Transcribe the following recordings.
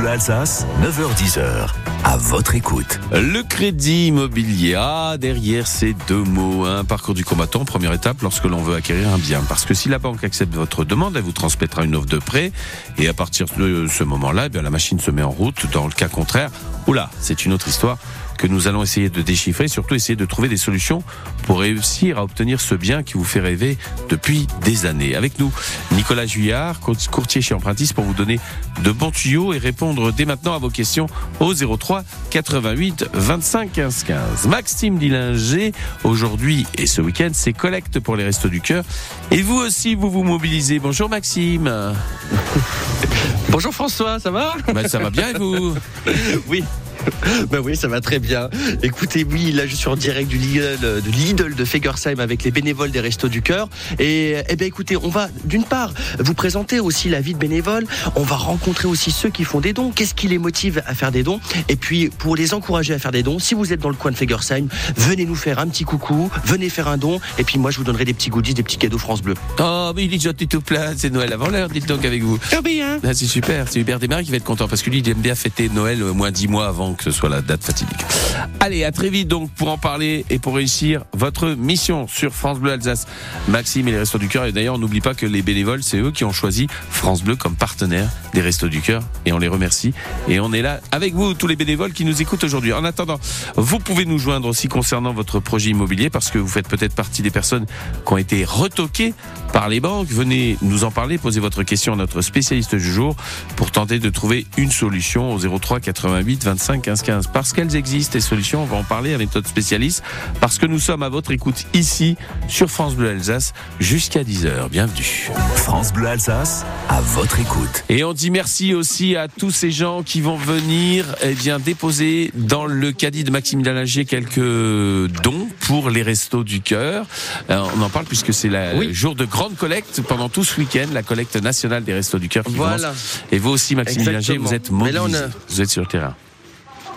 Bleu Alsace, 9h10h. À votre écoute. Le crédit immobilier. Ah, derrière ces deux mots, un parcours du combattant, première étape lorsque l'on veut acquérir un bien. Parce que si la banque accepte votre demande, elle vous transmettra une offre de prêt. Et à partir de ce moment-là, eh la machine se met en route. Dans le cas contraire, oula, c'est une autre histoire que nous allons essayer de déchiffrer, surtout essayer de trouver des solutions pour réussir à obtenir ce bien qui vous fait rêver depuis des années. Avec nous, Nicolas Juillard, courtier chez Empruntis, pour vous donner de bons tuyaux et répondre dès maintenant à vos questions au 03 88 25 15 15. Maxime Dillinger, aujourd'hui et ce week-end, c'est collecte pour les Restos du Cœur. Et vous aussi, vous vous mobilisez. Bonjour Maxime. Bonjour François, ça va? Ben, Ça va bien et vous? Oui, ben oui, ça va très bien. Écoutez, oui, là je suis en direct du Lidl de, Lidl de Fegersheim avec les bénévoles des Restos du Cœur. Et eh bien écoutez, on va d'une part vous présenter aussi la vie de bénévoles. On va rencontrer aussi ceux qui font des dons. Qu'est-ce qui les motive à faire des dons? Et puis pour les encourager à faire des dons, si vous êtes dans le coin de Fegersheim, venez nous faire un petit coucou, venez faire un don. Et puis moi je vous donnerai des petits goodies, des petits cadeaux France Bleu. Oh, mais il est gentil tout plein. C'est Noël avant l'heure, dites donc avec vous. Ah bien. Ah, c'est super. C'est Hubert Desmarais qui va être content parce que lui il aime bien fêter Noël au moins dix mois avant que ce soit la date fatidique. Allez, à très vite donc pour en parler et pour réussir votre mission sur France Bleu Alsace. Maxime et les Restos du Cœur. Et d'ailleurs, on n'oublie pas que les bénévoles, c'est eux qui ont choisi France Bleu comme partenaire des Restos du Cœur. Et on les remercie. Et on est là avec vous, tous les bénévoles qui nous écoutent aujourd'hui. En attendant, vous pouvez nous joindre aussi concernant votre projet immobilier parce que vous faites peut-être partie des personnes qui ont été retoquées par les banques. Venez nous en parler, posez votre question à notre spécialiste du jour pour tenter de trouver une solution au 03 88 25 15 15. Parce qu'elles existent, les solutions, on va en parler avec notre spécialiste, parce que nous sommes à votre écoute ici sur France Bleu Alsace jusqu'à 10h. Bienvenue. France Bleu Alsace, à votre écoute. Et on dit merci aussi à tous ces gens qui vont venir eh bien, déposer dans le caddie de Maxime Dalanger quelques dons pour les restos du cœur. Euh, on en parle puisque c'est le jour de grande collecte pendant tout ce week-end, la collecte nationale des restos du cœur qui voilà. Et vous aussi, Maxime Dalanger, vous êtes mobilisé. Vous êtes sur le terrain.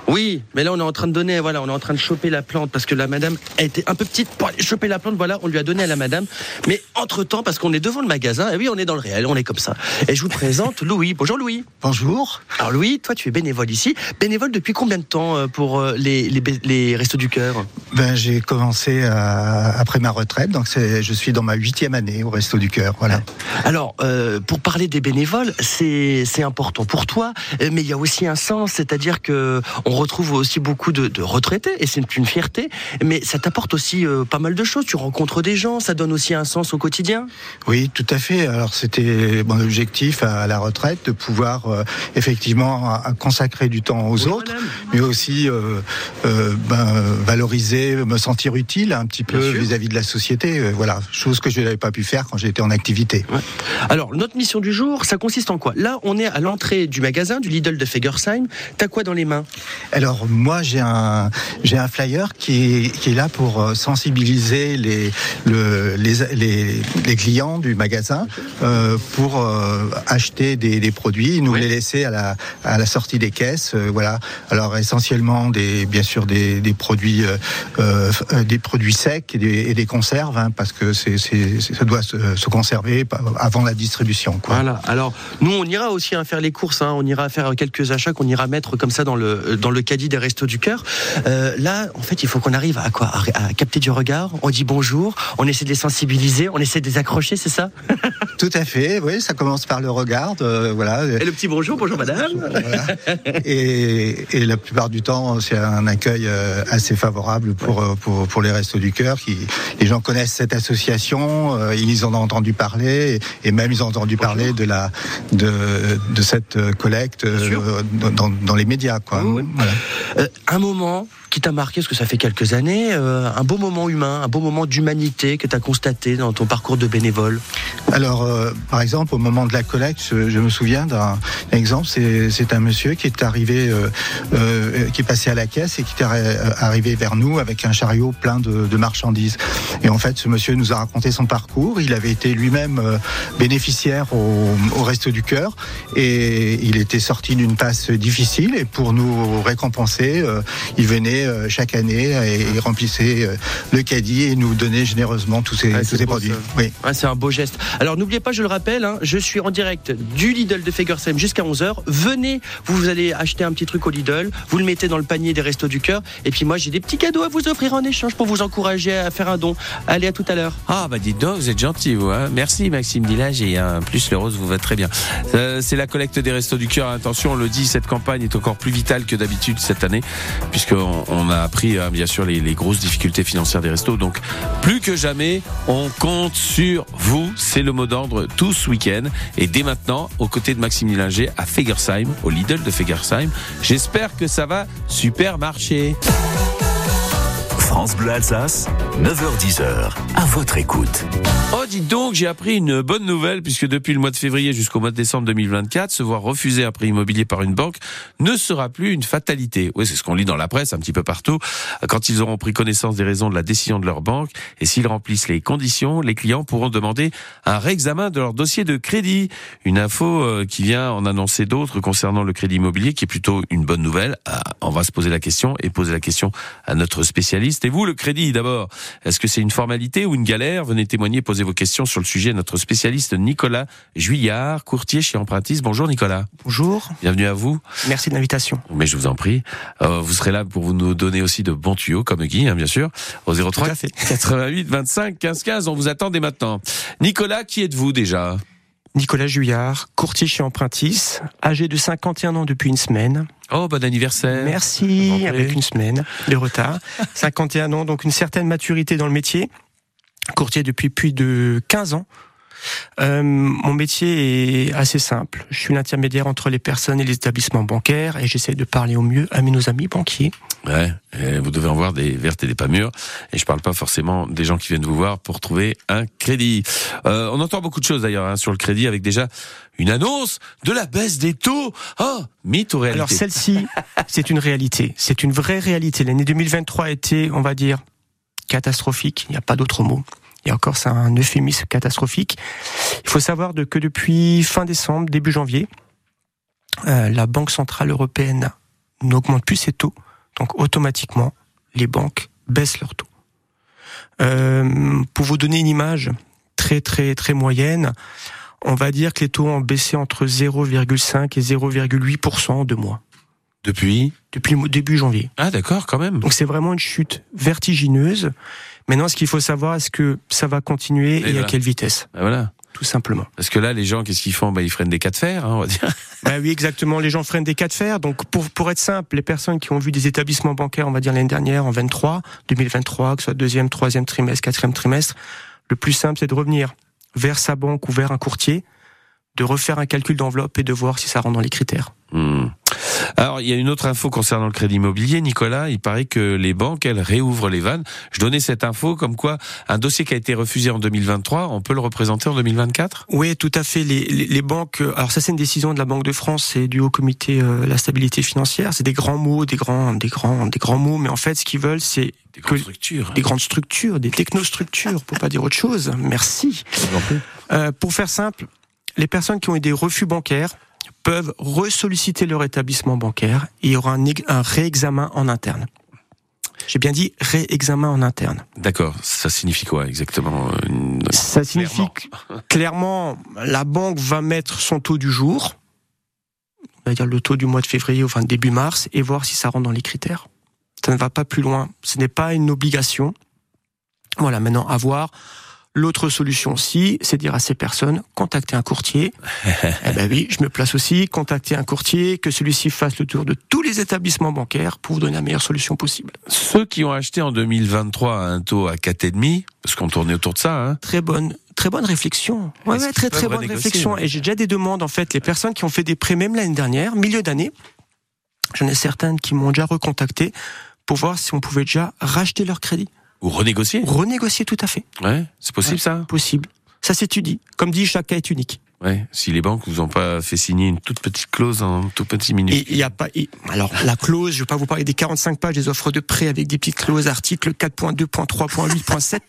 Oui, mais là on est en train de donner, voilà, on est en train de choper la plante parce que la madame a été un peu petite pour aller choper la plante. Voilà, on lui a donné à la madame. Mais entre temps, parce qu'on est devant le magasin, et oui, on est dans le réel, on est comme ça. Et je vous présente Louis. Bonjour Louis. Bonjour. Alors Louis, toi tu es bénévole ici. Bénévole depuis combien de temps euh, pour euh, les, les, les restos du cœur? Ben j'ai commencé après ma retraite, donc je suis dans ma huitième année au resto du cœur. Voilà. Alors euh, pour parler des bénévoles, c'est important pour toi, mais il y a aussi un sens, c'est-à-dire que on on retrouve aussi beaucoup de, retraités et c'est une fierté. Mais ça t'apporte aussi euh, pas mal de choses. Tu rencontres des gens, ça donne aussi un sens au quotidien. Oui, tout à fait. Alors c'était mon objectif à la retraite de pouvoir euh, effectivement consacrer du temps aux autres, mais aussi euh, ben, valoriser, me sentir utile un petit peu vis-à-vis de la société. voilà, chose que je n'avais pas pu faire quand j'étais en activité. Alors notre mission du jour, ça consiste en quoi? Là, on est à l'entrée du magasin du Lidl de Fegersheim. T'as quoi dans les mains? Alors moi j'ai un j'ai un flyer qui est, qui est là pour euh, sensibiliser les le, les, les, clients du magasin euh, pour euh, acheter des, des, produits, nous les laisser à la à la sortie des caisses, euh, voilà. Alors essentiellement des bien sûr des, des produits des produits secs et des, et des conserves hein, parce que c'est ça doit se, se, conserver avant la distribution. Quoi. Voilà. Alors nous on ira aussi à faire les courses, hein, on ira faire quelques achats qu'on ira mettre comme ça dans le dans le caddie des Restos du Cœur. Euh, là, en fait, il faut qu'on arrive à quoi à, capter du regard. On dit bonjour, on essaie de les sensibiliser, on essaie de les accrocher, c'est ça? Tout à fait. Oui, ça commence par le regard, euh, voilà. Et le petit bonjour, bonjour madame. Et, et, la plupart du temps, c'est un accueil euh, assez favorable pour, pour, pour les Restos du Cœur. Qui, les gens connaissent cette association, ils en ont entendu parler, et, même ils ont entendu parler de la de, de cette collecte dans, dans, les médias, quoi. Euh, un moment qui t'a marqué, parce que ça fait quelques années, euh, un beau moment humain, un beau moment d'humanité que tu as constaté dans ton parcours de bénévole Alors, euh, par exemple, au moment de la collecte, je, me souviens d'un exemple, c'est un monsieur qui est arrivé, qui est passé à la caisse et qui est arrivé vers nous avec un chariot plein de, marchandises. Et en fait, ce monsieur nous a raconté son parcours. Il avait été lui-même bénéficiaire au, au Resto du Cœur et il était sorti d'une passe difficile. Et pour nous récompenser. Euh, ils venaient chaque année et ils remplissaient le caddie et nous donnaient généreusement tous ces, tous ces produits. Oui. c'est un beau geste. Alors n'oubliez pas, je le rappelle, hein, je suis en direct du Lidl de Fegersheim jusqu'à 11h. Venez, vous, vous allez acheter un petit truc au Lidl, vous le mettez dans le panier des Restos du Cœur. Et puis moi, j'ai des petits cadeaux à vous offrir en échange pour vous encourager à faire un don. Allez, à tout à l'heure. Ah, bah dites donc, vous êtes gentil, vous. Hein Merci, Maxime Dillage. Et un plus, le rose vous va très bien. Euh, c'est la collecte des Restos du Cœur. Attention, on le dit, cette campagne est encore plus vitale que d'habitude cette année, puisqu'on on a appris, hein, bien sûr, les, les grosses difficultés financières des restos. Donc, plus que jamais, on compte sur vous. C'est le mot d'ordre tout ce week-end. Et dès maintenant, aux côtés de Maxime Dillinger à Fegersheim, au Lidl de Fegersheim. J'espère que ça va super marcher. France Bleu Alsace, 9h10h, à votre écoute. Oh, dites donc, j'ai appris une bonne nouvelle puisque depuis le mois de février jusqu'au mois de décembre 2024, se voir refuser un prêt immobilier par une banque ne sera plus une fatalité. Oui, c'est ce qu'on lit dans la presse un petit peu partout. Quand ils auront pris connaissance des raisons de la décision de leur banque et s'ils remplissent les conditions, les clients pourront demander un réexamen de leur dossier de crédit. Une info euh, qui vient en annoncer d'autres concernant le crédit immobilier qui est plutôt une bonne nouvelle. Ah, on va se poser la question et poser la question à notre spécialiste et vous, le crédit d'abord, est-ce que c'est une formalité ou une galère Venez témoigner, posez vos questions sur le sujet. Notre spécialiste Nicolas Juillard, courtier chez Empruntis. Bonjour Nicolas. Bonjour. Bienvenue à vous. Merci de l'invitation. Mais je vous en prie. Euh, vous serez là pour nous donner aussi de bons tuyaux, comme Guy, hein, bien sûr, au 03 88 25 15 15. On vous attend dès maintenant. Nicolas, qui êtes-vous déjà? Nicolas Juillard, courtier chez Empruntis, âgé de 51 ans depuis une semaine. Oh, bon anniversaire. Merci, avec une semaine de retard. 51 ans, donc une certaine maturité dans le métier. Courtier depuis plus de 15 ans. Euh, mon métier est assez simple. Je suis l'intermédiaire entre les personnes et les établissements bancaires et j'essaie de parler au mieux à nos amis banquiers. Ouais, vous devez en voir des vertes et des pas mûres. Et je parle pas forcément des gens qui viennent vous voir pour trouver un crédit. Euh, on entend beaucoup de choses d'ailleurs hein, sur le crédit avec déjà une annonce de la baisse des taux. Oh, mythe ou réalité Alors celle-ci, c'est une réalité. C'est une vraie réalité. L'année 2023 a été, on va dire, catastrophique. Il n'y a pas d'autre mot. Et encore, c'est un euphémisme catastrophique. Il faut savoir que depuis fin décembre, début janvier, euh, la Banque Centrale Européenne n'augmente plus ses taux. Donc automatiquement, les banques baissent leurs taux. Euh, pour vous donner une image très très très moyenne, on va dire que les taux ont baissé entre 0,5 et 0,8% en deux mois. Depuis? Depuis début janvier. Ah d'accord, quand même. Donc c'est vraiment une chute vertigineuse. Maintenant, ce qu'il faut savoir, est-ce que ça va continuer et, à quelle vitesse ben Voilà. Tout simplement. Parce que là, les gens, qu'est-ce qu'ils font? Bah, Ils freinent des cas de fer, hein, on va dire. Bah oui, exactement. Les gens freinent des cas de fer. Donc, pour, pour être simple, les personnes qui ont vu des établissements bancaires, on va dire l'année dernière, en 23, 2023, que ce soit deuxième, troisième trimestre, quatrième trimestre, le plus simple, c'est de revenir vers sa banque ou vers un courtier, de refaire un calcul d'enveloppe et de voir si ça rentre dans les critères. Hmm. Alors, il y a une autre info concernant le crédit immobilier, Nicolas. Il paraît que les banques, elles réouvrent les vannes. Je donnais cette info comme quoi un dossier qui a été refusé en 2023, on peut le représenter en 2024 Oui, tout à fait. Les, les, banques, euh, alors ça c'est une décision de la Banque de France et du Haut Comité euh, la stabilité financière. C'est des grands mots, des grands, des grands, des grands mots, mais en fait, ce qu'ils veulent, c'est des grandes structures, des grandes structures, des technostructures, pour pas dire autre chose. Merci. Euh, pour faire simple, les personnes qui ont eu des refus bancaires peuvent ressolliciter leur établissement bancaire et il y aura un, réexamen en interne. J'ai bien dit réexamen en interne. D'accord. Ça signifie quoi exactement euh, Ça signifie clairement. la banque va mettre son taux du jour, on va dire le taux du mois de février, enfin début mars, et voir si ça rentre dans les critères. Ça ne va pas plus loin. Ce n'est pas une obligation. Voilà, maintenant à voir. L'autre solution aussi, c'est dire à ces personnes, contacter un courtier. eh ben oui, je me place aussi, contacter un courtier, que celui-ci fasse le tour de tous les établissements bancaires pour vous donner la meilleure solution possible. Ceux qui ont acheté en 2023 à un taux à 4,5, parce qu'on tournait autour de ça, hein. Très bonne, très bonne réflexion. Ouais, ouais très très bonne réflexion. Et j'ai déjà des demandes, en fait, les personnes qui ont fait des prêts même l'année dernière, milieu d'année, j'en ai certaines qui m'ont déjà recontacté pour voir si on pouvait déjà racheter leur crédit. Ou renégocier Renégocier, tout à fait. Ouais, c'est possible ça Possible. Ça s'étudie. Comme dit, chaque cas est unique. Ouais, si les banques vous ont pas fait signer une toute petite clause en tout petit minute. Il y a pas. alors la clause, je vais pas vous parler des 45 pages des offres de prêt avec des petites clauses, articles 4.2.3.8.7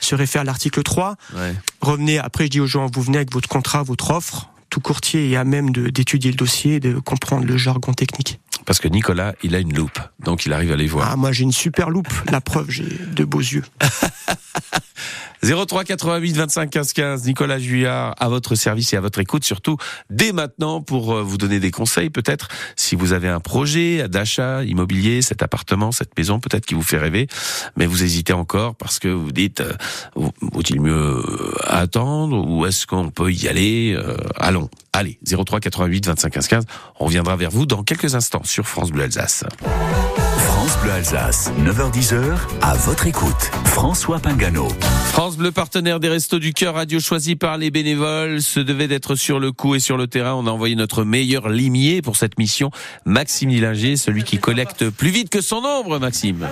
se réfère à l'article 3. Ouais. Revenez. Après, je dis aux gens, vous venez avec votre contrat, votre offre. Tout courtier est à même d'étudier le dossier, de comprendre le jargon technique parce que Nicolas, il a une loupe, donc il arrive à les voir. Ah, moi j'ai une super loupe. La preuve, j'ai de beaux yeux. 03 88 25 15 15, Nicolas Juillard à votre service et à votre écoute, surtout dès maintenant pour euh, vous donner des conseils peut-être. Si vous avez un projet d'achat immobilier, cet appartement, cette maison peut-être qui vous fait rêver, mais vous hésitez encore parce que vous dites euh, vaut-il mieux euh, attendre ou est-ce qu'on peut y aller Allons, allez, 03 88 25 15 15, on reviendra vers vous dans quelques instants sur France Bleu Alsace. France Bleu Alsace, 9h10h, à votre écoute. François Pingano. France Bleu, partenaire des Restos du Cœur, radio choisi par les bénévoles, se devait d'être sur le coup et sur le terrain. On a envoyé notre meilleur limier pour cette mission, Maxime Nilinger, celui qui collecte plus vite que son ombre, Maxime.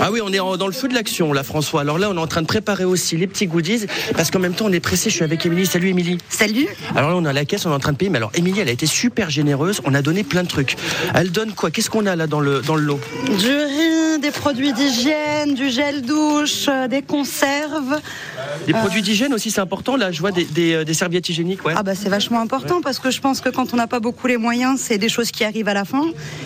Ah oui, on est dans le feu de l'action, là, François. Alors là, on est en train de préparer aussi les petits goodies, parce qu'en même temps, on est pressé. Je suis avec Émilie. Salut, Émilie. Salut. Alors là, on est à la caisse, on est en train de payer. Mais alors, Émilie, elle a été super généreuse. On a donné plein de trucs. Elle donne quoi? Qu'est-ce qu'on a là dans le, dans le lot? Du riz, des produits d'hygiène, du gel douche, euh, des conserves. Des produits d'hygiène aussi, c'est important. Là, je vois des, des, euh, des serviettes hygiéniques. Ouais. Ah bah c'est vachement important parce que je pense que quand on n'a pas beaucoup les moyens, c'est des choses qui arrivent à la fin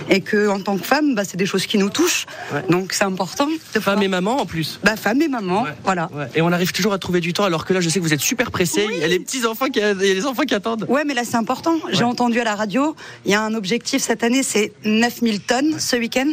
et que en tant que femme, bah, c'est des choses qui nous touchent. Ouais. Donc c'est important. De Femme et maman en plus. Bah femme et maman, voilà. Et on arrive toujours à trouver du temps, alors que là, je sais que vous êtes super pressés. Il y a les petits enfants qui, il y a les enfants qui attendent. Ouais, mais là c'est important. J'ai entendu à la radio, il y a un objectif cette année, c'est 9000 tonnes ce week-end.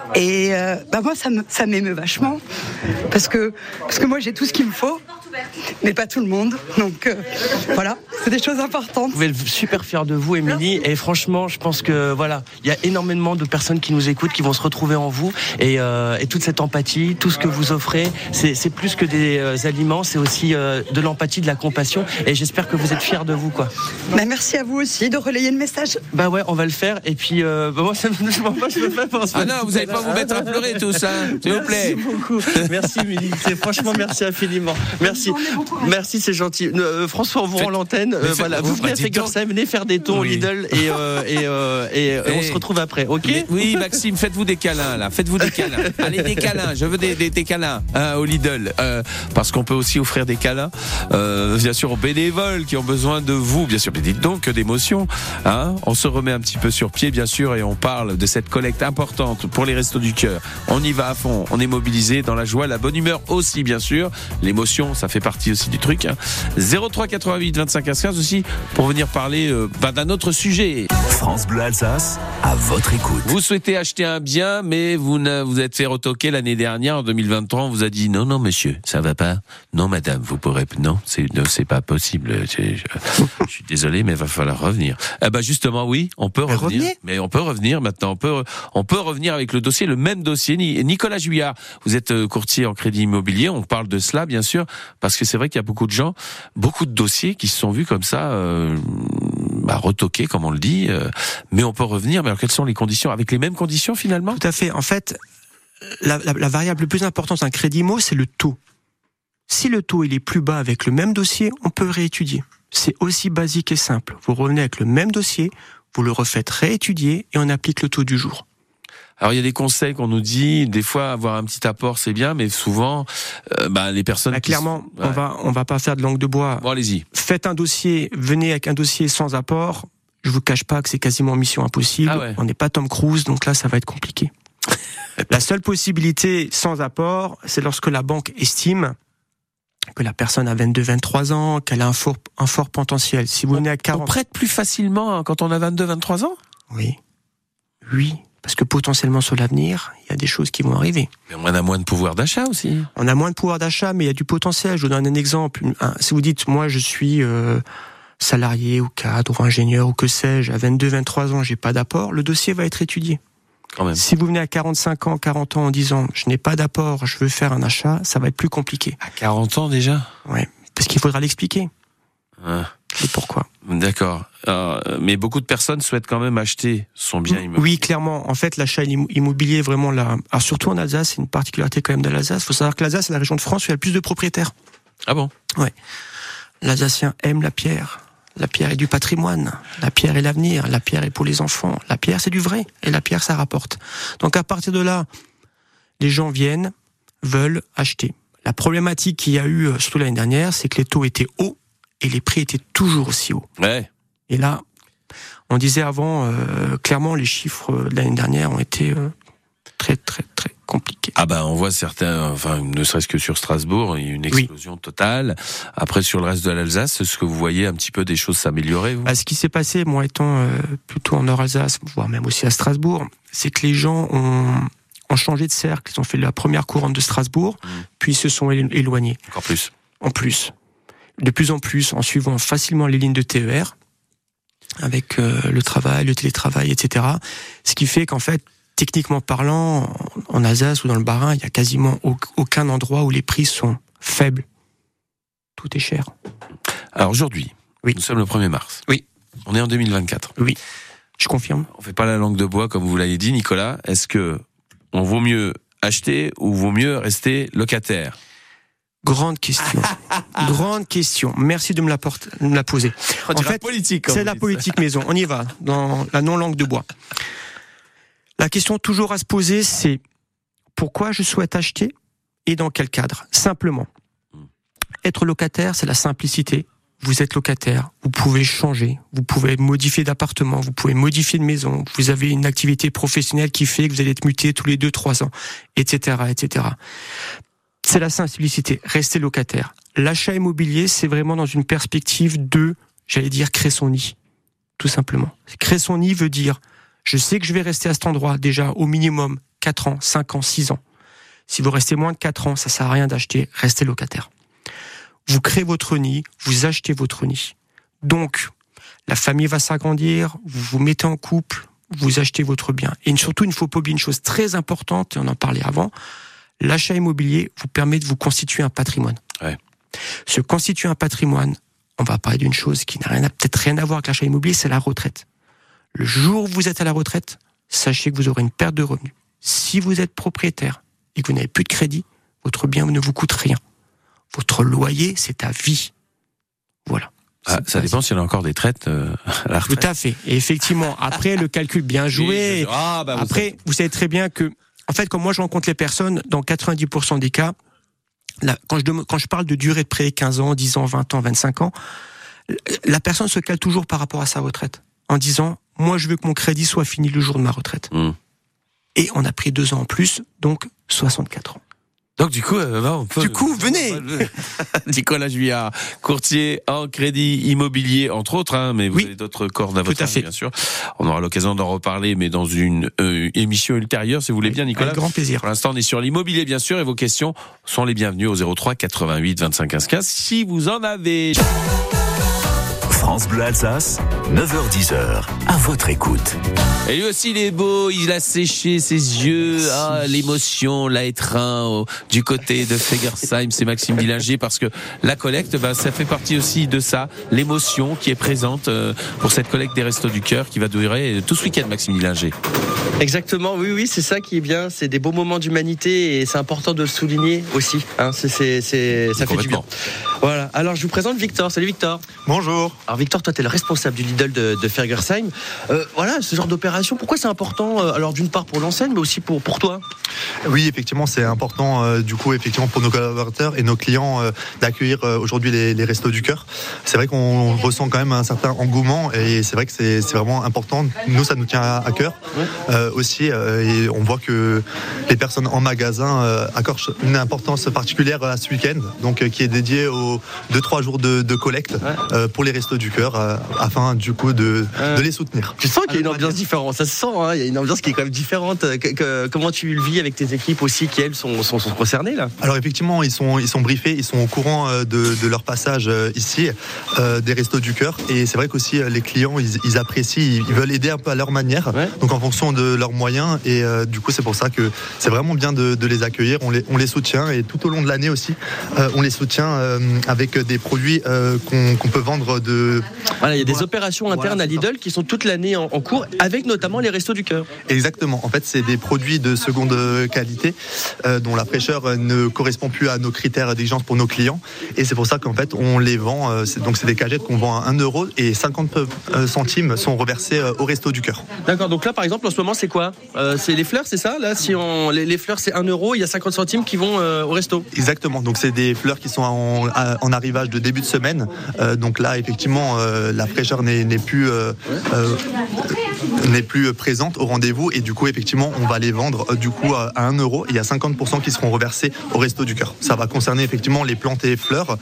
Et euh, bah moi, ça me- ça m'émeut vachement. Parce que, parce que moi, j'ai tout ce qu'il me faut, mais pas tout le monde. Donc euh, voilà, c'est des choses importantes. Vous être super fier de vous, Émilie. Et franchement, je pense que voilà, il y a énormément de personnes qui nous écoutent, qui vont se retrouver en vous. Et, euh, et toute cette empathie, tout ce que vous offrez, c'est c'est plus que des euh, aliments, c'est aussi euh, de l'empathie, de la compassion. Et j'espère que vous êtes fiers de vous, quoi. Bah, merci à vous aussi de relayer le message. Bah ouais, on va le faire. Et puis, euh, bah moi, ça me, je m'en- moi, je me fais penser. Ah non, vous pas vous mettre à pleurer tous, hein, s'il vous plaît. Merci beaucoup. Merci. C'est franchement merci infiniment. Merci. Merci, c'est gentil. Euh, François, on vous rend l'antenne. Euh, faites- voilà, vous- venez à. Fegersheim, venez faire des tons au Oui. Lidl et, euh, et, euh, et, euh, on se retrouve après. Ok Mais- oui, Maxime, faites-vous des câlins là, faites-vous des câlins. Allez, des câlins, je veux des, des, des câlins hein, au Lidl, Euh, parce qu'on peut aussi offrir des câlins, euh, bien sûr aux bénévoles qui ont besoin de vous, bien sûr. Mais dites donc que d'émotion. Hein on se remet un petit peu sur pied, bien sûr, et on parle de cette collecte importante pour les du cœur. On y va à fond, on est mobilisé dans la joie, la bonne humeur aussi, bien sûr. L'émotion, ça fait partie aussi du truc. Hein. 03 88 25 15 15 aussi pour venir parler euh, bah, d'un autre sujet. France Bleu Alsace, à votre écoute. Vous souhaitez acheter un bien, mais vous ne, vous êtes fait retoquer l'année dernière, en 2023, on vous a dit non, non, monsieur, ça va pas. Non, madame, vous pourrez, non, c'est, non, c'est pas possible. Je, je suis désolé, mais il va falloir revenir. Eh ben, justement, oui, on peut Mais revenir. Mais on peut revenir maintenant. On peut, on peut revenir avec le dossier, le même dossier. Ni- Nicolas Juillard, vous êtes euh, courtier en crédit immobilier. On parle de cela, bien sûr, parce que c'est vrai qu'il y a beaucoup de gens, beaucoup de dossiers qui se sont vus comme ça, euh, bah, retoqués, comme on le dit. euh, mais on peut revenir. Mais alors, quelles sont les conditions Avec les mêmes conditions, finalement? Tout à fait. En fait, la, la- la variable la plus importante d'un crédit IMO, c'est le taux. Si le taux il est plus bas avec le même dossier, on peut réétudier. C'est aussi basique et simple. Vous revenez avec le même dossier, vous le refaites réétudier et on applique le taux du jour. Alors il y a des conseils qu'on nous dit, des fois avoir un petit apport c'est bien, mais souvent euh, bah, les personnes. Bah, qui clairement, on va on va pas faire de langue de bois. Bon allez-y. Faites un dossier, venez avec un dossier sans apport. Je vous cache pas que c'est quasiment mission impossible. Ah ouais. On n'est pas Tom Cruise, donc là ça va être compliqué. la seule possibilité sans apport, c'est lorsque la banque estime que la personne a 22, 23 ans, qu'elle a un fort, un fort potentiel. Si vous venez à On 40, prête plus facilement hein, quand on a 22, 23 ans? oui, oui, parce que potentiellement sur l'avenir, il y a des choses qui vont arriver. Mais on a moins de pouvoir d'achat aussi. On a moins de pouvoir d'achat, mais il y a du potentiel. Je vous donne un exemple. Si vous dites, moi, je suis euh, salarié ou cadre ou ingénieur ou que sais-je, à 22, 23 ans, j'ai pas d'apport, le dossier va être étudié. Quand même. Si vous venez à 45 ans, 40 ans en disant, je n'ai pas d'apport, je veux faire un achat, ça va être plus compliqué. À 40 ans déjà? Ouais. Parce qu'il faudra l'expliquer. Ah, Et pourquoi? D'accord. Euh, mais beaucoup de personnes souhaitent quand même acheter son bien immobilier. Oui, clairement. En fait, l'achat immo- immobilier vraiment là. Alors surtout en Alsace, c'est une particularité quand même de l'Alsace. Il faut savoir que l'Alsace est la région de France où il y a le plus de propriétaires. Ah bon? L'Alsacien aime la pierre. La pierre est du patrimoine. La pierre est l'avenir. La pierre est pour les enfants. La pierre, c'est du vrai. Et la pierre, ça rapporte. Donc à partir de là, les gens viennent, veulent acheter. La problématique qu'il y a eu, euh, surtout l'année dernière, c'est que les taux étaient hauts et les prix étaient toujours aussi hauts. Ouais. Et là, On disait avant, euh, clairement, les chiffres de l'année dernière ont été euh, très, très, très compliqués. Ah ben on voit certains, enfin ne serait-ce que sur Strasbourg, il y a une explosion totale. Après sur le reste de l'Alsace, est-ce que vous voyez un petit peu des choses s'améliorer Bah, ce qui s'est passé, moi étant euh, plutôt en Nord-Alsace, voire même aussi à Strasbourg, c'est que les gens ont, ont changé de cercle. Ils ont fait la première couronne de Strasbourg, Mm. puis ils se sont élo- éloignés. Encore plus. En plus, de plus en plus, en suivant facilement les lignes de TER, avec euh, le travail, le télétravail, etc. Ce qui fait qu'en fait, techniquement parlant, en- Alsace ou dans le Bas-Rhin, il y a quasiment au- aucun endroit où les prix sont faibles. Tout est cher. Alors aujourd'hui, Oui. nous sommes le 1er mars. Oui. On est en 2024. Je confirme. On fait pas la langue de bois comme vous l'avez dit, Nicolas. Est-ce que on vaut mieux acheter ou vaut mieux rester locataire? Grande question. Grande question. Merci de me la, porte- de me la poser. On dirait fait, politique. C'est la politique maison. On y va, dans la non-langue de bois. La question toujours à se poser, c'est pourquoi je souhaite acheter et dans quel cadre? Simplement. Être locataire, c'est la simplicité. Vous êtes locataire, vous pouvez changer, vous pouvez modifier d'appartement, vous pouvez modifier de maison, vous avez une activité professionnelle qui fait que vous allez être muté tous les deux, trois ans, etc., etc. C'est la simplicité. Rester locataire. L'achat immobilier, c'est vraiment dans une perspective de, j'allais dire, créer son nid. Tout simplement. Créer son nid veut dire, je sais que je vais rester à cet endroit déjà au minimum 4 ans, 5 ans, 6 ans. Si vous restez moins de 4 ans, ça sert à rien d'acheter, restez locataire. Vous créez votre nid, vous achetez votre nid. Donc, la famille va s'agrandir, vous vous mettez en couple, vous achetez votre bien. Et surtout, il ne faut pas oublier une chose très importante, et on en parlait avant, l'achat immobilier vous permet de vous constituer un patrimoine. Ouais. Se constituer un patrimoine, on va parler d'une chose qui n'a rien peut-être rien à voir avec l'achat immobilier, c'est la retraite. Le jour où vous êtes à la retraite, sachez que vous aurez une perte de revenus. Si vous êtes propriétaire et que vous n'avez plus de crédit, votre bien ne vous coûte rien. Votre loyer, c'est à vie. Voilà. Ah, ça dépend s'il y en a encore des traites euh, à la Tout retraite. à fait. Et effectivement, après le calcul bien joué, Ah, bah, vous après, vous savez très bien que, en fait, quand moi je rencontre les personnes, dans 90% des cas, là, quand, je dem- quand je parle de durée de prêt, 15 ans, 10 ans, 20 ans, 25 ans, la personne se cale toujours par rapport à sa retraite, en disant, moi je veux que mon crédit soit fini le jour de ma retraite. Hmm. Et on a pris deux ans en plus, donc 64 ans. Donc du coup, euh, bah, on peut- Du coup, venez. Nicolas Juillard, courtier en crédit immobilier, entre autres, hein, mais vous Oui. avez d'autres cordes à votre à fait. bien sûr. On aura l'occasion d'en reparler, mais dans une euh, émission ultérieure, si vous voulez bien, Nicolas. Avec grand plaisir. Pour l'instant, on est sur l'immobilier, bien sûr, et vos questions sont les bienvenues au 03 88 25 15 15, si vous en avez. France Bleu Alsace, 9h10h, à votre écoute. Et lui aussi, il est beau, il a séché ses yeux, ah, l'émotion, l'a étreint au- du côté de Fegersheim, c'est Maxime Dillinger, parce que la collecte, ben, ça fait partie aussi de ça, l'émotion qui est présente euh, pour cette collecte des Restos du Cœur qui va durer tout ce week-end, Maxime Dillinger. Exactement, oui, oui, c'est ça qui est bien. C'est des beaux moments d'humanité et c'est important de le souligner aussi. Hein, c'est, ça fait du bien. Voilà. Alors, je vous présente Victor. Salut Victor. Bonjour. Alors Victor, toi, tu es le responsable du Lidl de, de Fergersheim. Euh, voilà, ce genre d'opération, pourquoi c'est important euh, Alors, d'une part pour l'enseigne, mais aussi pour, pour toi? Oui, effectivement, c'est important euh, du coup, effectivement, pour nos collaborateurs et nos clients euh, d'accueillir aujourd'hui les, les restos du cœur. C'est vrai qu'on ressent quand même un certain engouement et c'est vrai que c'est c'est vraiment important. Nous, ça nous tient à, à cœur aussi et on voit que les personnes en magasin accordent une importance particulière à ce week-end, donc qui est dédié aux deux trois jours de, de collecte euh, pour les restos du cœur euh, afin du coup de, de les soutenir. Tu sens qu'il y a une ambiance différente, ça se sent, hein, il y a une ambiance qui est quand même différente. Que- que- comment tu le vis avec tes équipes aussi qui, elles, sont, sont, sont concernées là? Alors effectivement, ils sont, ils sont briefés, ils sont au courant euh, de, de leur passage ici, des restos du cœur. Et c'est vrai qu'aussi les clients, ils, ils apprécient, ils veulent aider un peu à leur manière, Ouais. donc en fonction de leurs moyens. Et du coup, c'est pour ça que c'est vraiment bien de, de les accueillir. On les, on les soutient et tout au long de l'année aussi, on les soutient euh, avec des produits euh, qu'on peut vendre de Voilà, il y a des Voilà. opérations Voilà, internes à. Lidl qui sont toute l'année en, en cours, avec notamment les restos du cœur. Exactement. En fait, c'est des produits de seconde qualité euh, dont la fraîcheur euh, ne correspond plus à nos critères d'exigence pour nos clients. Et c'est pour ça qu'en fait, on les vend. euh, donc, c'est des cagettes qu'on vend à 1 euro et 50 euh, centimes sont reversés euh, au resto du cœur. D'accord, donc là par exemple en ce moment c'est quoi? Euh, C'est les fleurs, c'est ça? Là, si on les, les fleurs c'est 1 euro, il y a 50 centimes qui vont euh, au resto. Exactement. Donc, c'est des fleurs qui sont en, en arrivage de début de semaine. Euh, donc là, effectivement, euh, la fraîcheur n'est plus euh, n'est plus présente au rendez-vous et du coup, effectivement, on va les vendre du coup à à 1 euro. Il y a 50% qui seront reversés au Resto du Cœur. Ça va concerner effectivement les plantes et fleurs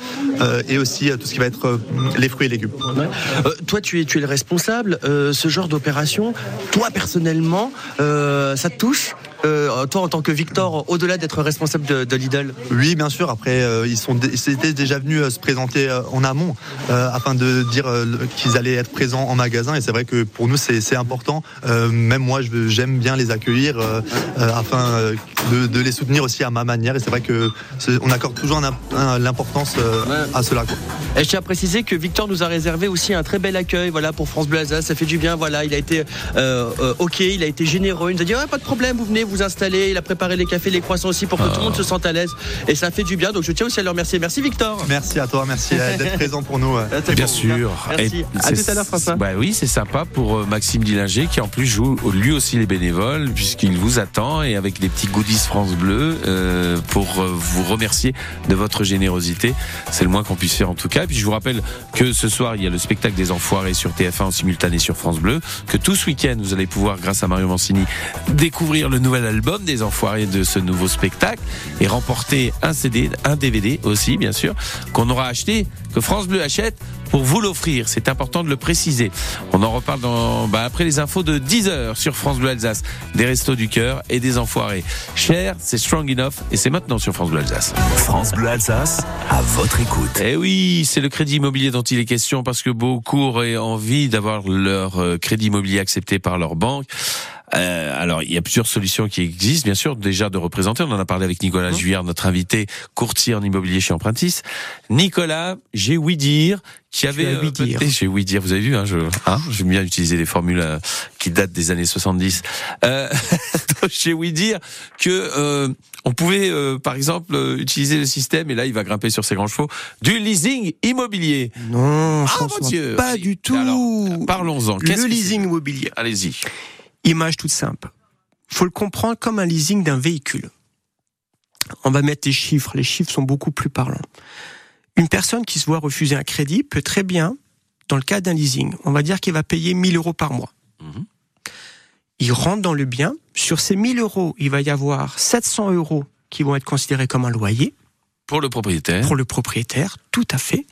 et aussi tout ce qui va être les fruits et légumes. Toi, tu es, tu es le responsable. Ce genre d'opération, toi personnellement, ça te touche? Euh, Toi, en tant que Victor, au-delà d'être responsable de, de Lidl Oui, bien sûr. Après, euh, ils sont, ils étaient déjà venus euh, se présenter euh, en amont euh, afin de dire euh, qu'ils allaient être présents en magasin. Et c'est vrai que pour nous, c'est c'est important. Euh, même moi, j'aime bien les accueillir euh, euh, afin euh, de, de les soutenir aussi à ma manière. Et c'est vrai que on accorde toujours un imp- un- l'importance euh, à cela. Quoi. Et je tiens à préciser que Victor nous a réservé aussi un très bel accueil voilà, pour France Bleu Alsace. Ça fait du bien. Voilà, il a été euh, euh, OK, il a été généreux. Il nous a dit ouais, pas de problème, vous venez vous installer. Il a préparé les cafés, les croissants aussi pour que tout le monde se sente à l'aise. Et ça fait du bien. Donc je tiens aussi à le remercier. Merci Victor. Merci à toi, merci euh, d'être présent pour nous. euh. Bien bon. sûr. Merci. Et À c'est- tout à l'heure, François. Bah oui, c'est sympa pour euh, Maxime Dillinger qui en plus joue lui aussi les bénévoles puisqu'il vous attend et avec des petits goodies France Bleu euh, pour euh, vous remercier de votre générosité. C'est le moins qu'on puisse faire en tout cas. Et puis je vous rappelle que ce soir il y a le spectacle des Enfoirés sur TF1 en simultané sur France Bleu. Que tout ce week-end vous allez pouvoir, grâce à Mario Mancini, découvrir le nouvel album des Enfoirés de ce nouveau spectacle et remporter un CD, un DVD aussi bien sûr qu'on aura acheté, que France Bleu achète pour vous l'offrir. C'est important de le préciser. On en reparle dans, bah, après les infos de 10h sur France Bleu Alsace, des restos du cœur et des enfoirés. Cher, c'est Strong Enough et c'est maintenant sur France Bleu Alsace. France Bleu Alsace, à votre écoute. Eh oui, c'est le crédit immobilier dont il est question parce que beaucoup auraient envie d'avoir leur euh, crédit immobilier accepté par leur banque. Euh, alors, il y a plusieurs solutions qui existent, bien sûr, déjà de représenter. On en a parlé avec Nicolas Juillard, notre invité, courtier en immobilier chez Empruntis. Nicolas, j'ai ouï dire qui avait ouï dire. j'ai ouï dire, vous avez vu, hein, je, hein, j'aime bien utiliser des formules euh, qui datent des années 70. Euh, j'ai ouï dire que euh, on pouvait, euh, par exemple, euh, utiliser le système, et là, il va grimper sur ses grands chevaux, du leasing immobilier. Non, Ah, François, mon Dieu pas du tout. Parlons-en. Le leasing immobilier. Allez-y. Image toute simple. Faut le comprendre comme un leasing d'un véhicule. On va mettre les chiffres. Les chiffres sont beaucoup plus parlants. Une personne qui se voit refuser un crédit peut très bien, dans le cas d'un leasing, on va dire qu'il va payer 1000 euros par mois. Mhm. Il rentre dans le bien. Sur ces 1000 euros, il va y avoir 700 euros qui vont être considérés comme un loyer Pour le propriétaire. pour le propriétaire, tout à fait.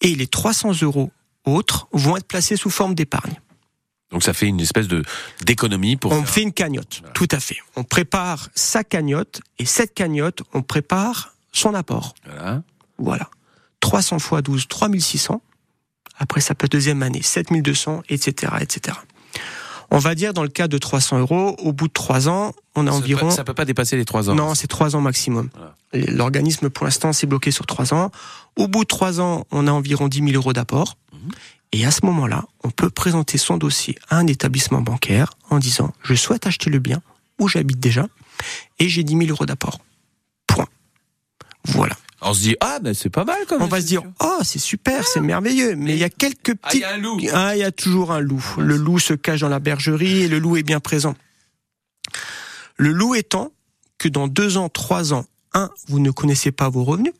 Et les 300 euros autres vont être placés sous forme d'épargne. Donc ça fait une espèce de d'économie pour. On faire- fait une cagnotte, tout à fait. On prépare sa cagnotte et cette cagnotte, on prépare son apport. Voilà. Voilà. 300 fois 12, 3600. Après sa deuxième année, 7200, etc., etc. On va dire dans le cas de 300 euros, au bout de trois ans, on a Ça environ. peut- Ça peut pas dépasser les trois ans. Non, c'est trois ans maximum. Voilà. L'organisme, pour l'instant, s'est bloqué sur trois ans. Au bout de trois ans, on a environ 10 000 euros d'apport. Mhm. Et à ce moment-là, on peut présenter son dossier à un établissement bancaire en disant je souhaite acheter le bien où j'habite déjà et j'ai 10 000 euros d'apport. Point. Voilà. On se dit ah ben c'est pas mal quand même. On va se dire oh c'est super, c'est merveilleux, mais il y a quelques Ah il y petits a un loup. ah, il y a toujours un loup. Le loup se cache dans la bergerie et le loup est bien présent. Le loup étant que dans deux ans, trois ans, un, vous ne connaissez pas vos revenus.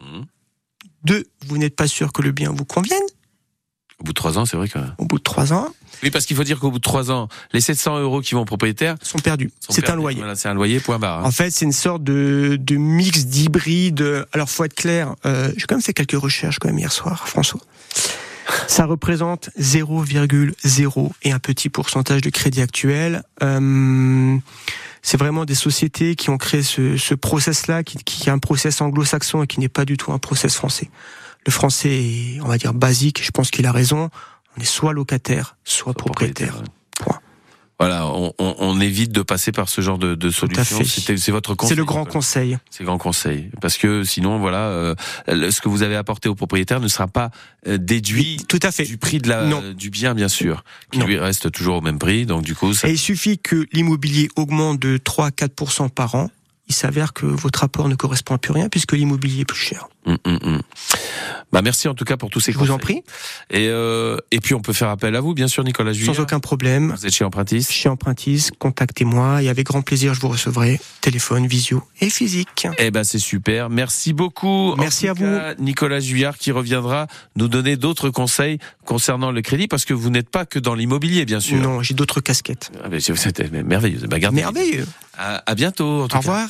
Mhm. Deux, vous n'êtes pas sûr que le bien vous convienne. Au bout de trois ans, c'est vrai que. Au bout de trois ans, Oui, parce qu'il faut dire qu'au bout de trois ans, les 700 euros qui vont au propriétaire. sont perdus. C'est un loyer. Voilà, c'est un loyer. Point barre. hein. En fait, c'est une sorte de, de mix d'hybride. Alors, faut être clair. Euh, J'ai quand même fait quelques recherches quand même hier soir, François. Ça représente 0,0 et un petit pourcentage de crédit actuel. Euh, c'est vraiment des sociétés qui ont créé ce, ce process-là, qui, qui est un process anglo-saxon et qui n'est pas du tout un process français. Le français est, on va dire, basique. Je pense qu'il a raison. On est soit locataire, soit propriétaire. Point. Voilà, on, on, on évite de passer par ce genre de, de solution. C'est votre conseil. C'est le grand conseil. C'est le grand conseil. Parce que sinon, voilà, euh, ce que vous avez apporté au propriétaire ne sera pas euh, déduit Tout à fait. du prix de la, Non. du bien, bien sûr, qui Non. lui reste toujours au même prix. Donc du coup, ça, Et il suffit que l'immobilier augmente de 3 à 4 par an, il s'avère que votre apport ne correspond à plus rien puisque l'immobilier est plus cher. Hum, hum, hum. Bah merci en tout cas pour tous ces Je conseils. vous en prie, Et, euh, et puis on peut faire appel à vous, bien sûr, Nicolas Juillet. sans aucun problème. Vous êtes chez Empruntis. Chez Empruntis, contactez-moi et avec grand plaisir je vous recevrai. Téléphone, visio et physique. Eh ben c'est super. Merci beaucoup. Merci à vous. cas, Nicolas Juillard qui reviendra nous donner d'autres conseils concernant le crédit parce que vous n'êtes pas que dans l'immobilier, bien sûr. Non, j'ai d'autres casquettes. Ah, mais merveilleux. Bah, Merveilleux. À, à bientôt. En tout Au cas. revoir.